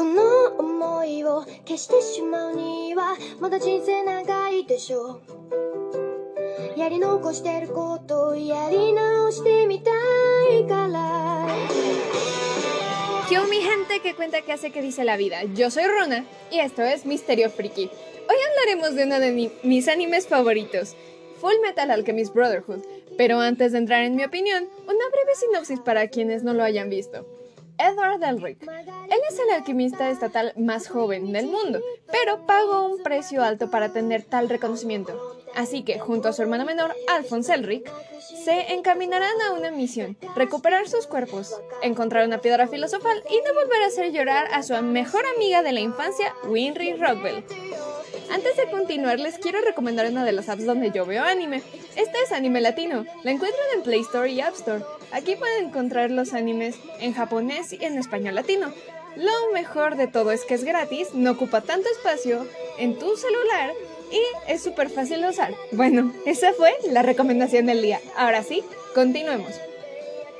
この思いを消してしまうにはまだ人生長いでしょうやり残してることをやり直してみたいから ¿Qué onda, mi gente que cuenta que hace que dice la vida? Yo soy Rona y esto es Misterio Friki. Hoy hablaremos de uno de mi- mis animes favoritos, Full Metal Alchemist Brotherhood. Pero antes de entrar en mi opinión, una breve sinopsis para quienes no lo hayan visto. Edward Elric. Él es el alquimista estatal más joven del mundo, pero pagó un precio alto para tener tal reconocimiento. Así que, junto a su hermano menor, Alphonse Elric, se encaminarán a una misión, recuperar sus cuerpos, encontrar una piedra filosofal y no volver a hacer llorar a su mejor amiga de la infancia, Winry Rockwell. Antes de continuar, les quiero recomendar una de las apps donde yo veo anime. Esta es Anime Latino. La encuentran en Play Store y App Store. Aquí pueden encontrar los animes en japonés y en español latino. Lo mejor de todo es que es gratis, no ocupa tanto espacio en tu celular y es súper fácil de usar. Bueno, esa fue la recomendación del día. Ahora sí, continuemos.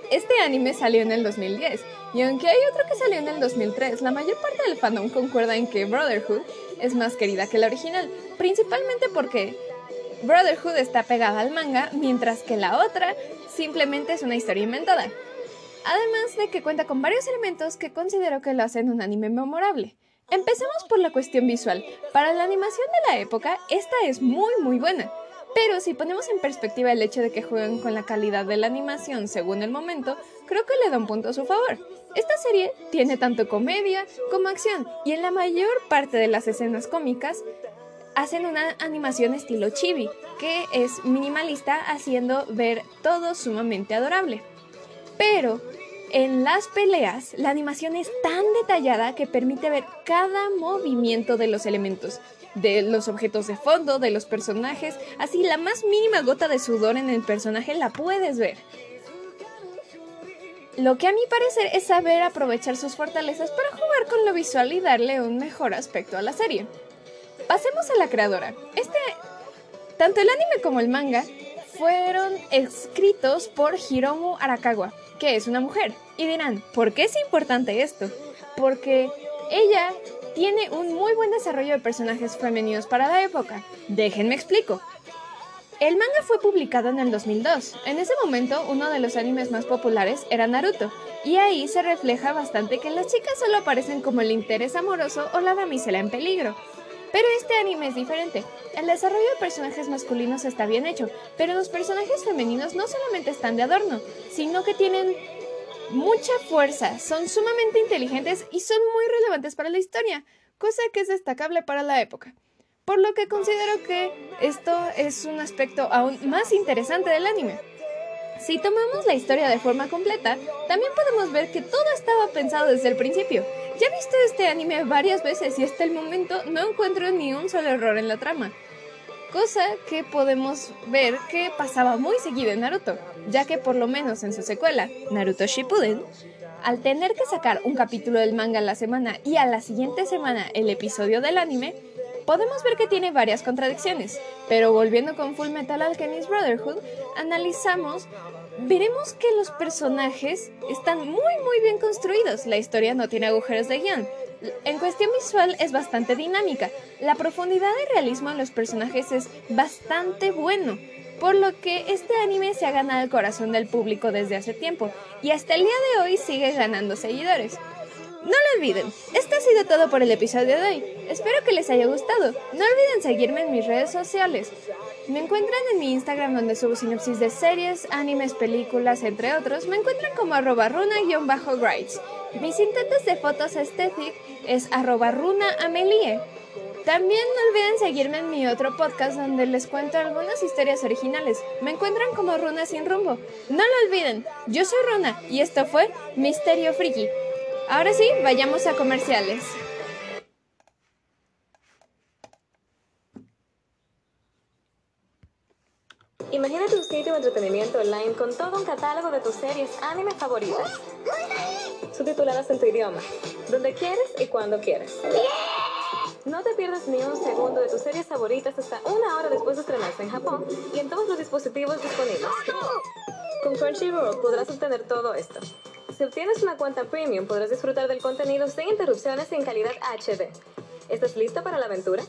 Este anime salió en el 2010 y aunque hay otro que salió en el 2003, la mayor parte del fandom concuerda en que Brotherhood es más querida que la original, principalmente porque Brotherhood está pegada al manga, mientras que la otra simplemente es una historia inventada. Además de que cuenta con varios elementos que considero que lo hacen un anime memorable. Empecemos por la cuestión visual. Para la animación de la época, esta es muy muy buena. Pero si ponemos en perspectiva el hecho de que juegan con la calidad de la animación según el momento, creo que le da un punto a su favor. Esta serie tiene tanto comedia como acción, y en la mayor parte de las escenas cómicas hacen una animación estilo chibi, que es minimalista haciendo ver todo sumamente adorable. Pero en las peleas, la animación es tan detallada que permite ver cada movimiento de los elementos, de los objetos de fondo, de los personajes, así la más mínima gota de sudor en el personaje la puedes ver. Lo que a mi parecer es saber aprovechar sus fortalezas para jugar con lo visual y darle un mejor aspecto a la serie. Pasemos a la creadora. Este, tanto el anime como el manga fueron escritos por Hiromu Arakawa, que es una mujer. Y dirán, ¿por qué es importante esto? Porque ella tiene un muy buen desarrollo de personajes femeninos para la época. Déjenme explico. El manga fue publicado en el 2002. En ese momento, uno de los animes más populares era Naruto, y ahí se refleja bastante que las chicas solo aparecen como el interés amoroso o la damisela en peligro. Pero este anime es diferente. El desarrollo de personajes masculinos está bien hecho, pero los personajes femeninos no solamente están de adorno, sino que tienen mucha fuerza, son sumamente inteligentes y son muy relevantes para la historia, cosa que es destacable para la época. Por lo que considero que esto es un aspecto aún más interesante del anime. Si tomamos la historia de forma completa, también podemos ver que todo estaba pensado desde el principio. Ya he visto este anime varias veces y hasta el momento no encuentro ni un solo error en la trama. Cosa que podemos ver que pasaba muy seguido en Naruto, ya que por lo menos en su secuela, Naruto Shippuden, al tener que sacar un capítulo del manga a la semana y a la siguiente semana el episodio del anime, podemos ver que tiene varias contradicciones. Pero volviendo con Full Metal Alchemist Brotherhood, analizamos, veremos que los personajes están muy muy bien construidos. La historia no tiene agujeros de guion. En cuestión visual es bastante dinámica. La profundidad y realismo en los personajes es bastante bueno. Por lo que este anime se ha ganado el corazón del público desde hace tiempo y hasta el día de hoy sigue ganando seguidores. No lo olviden, esto ha sido todo por el episodio de hoy. Espero que les haya gustado. No olviden seguirme en mis redes sociales. Me encuentran en mi Instagram donde subo sinopsis de series, animes, películas, entre otros. Me encuentran como arroba runa-grides. Mis intentos de fotos aesthetic es arroba runaamelie. También no olviden seguirme en mi otro podcast donde les cuento algunas historias originales. Me encuentran como Runa sin rumbo. No lo olviden, yo soy Runa y esto fue Misterio Friki. Ahora sí, vayamos a comerciales. Imagínate un sitio de entretenimiento online con todo un catálogo de tus series anime favoritas. Subtituladas en tu idioma, donde quieres y cuando quieres. No te pierdas ni un segundo de tus series favoritas hasta una hora después de estrenarse en Japón y en todos los dispositivos disponibles. Con Crunchyroll podrás obtener todo esto. Si obtienes una cuenta premium, podrás disfrutar del contenido sin interrupciones y en calidad HD. ¿Estás listo para la aventura?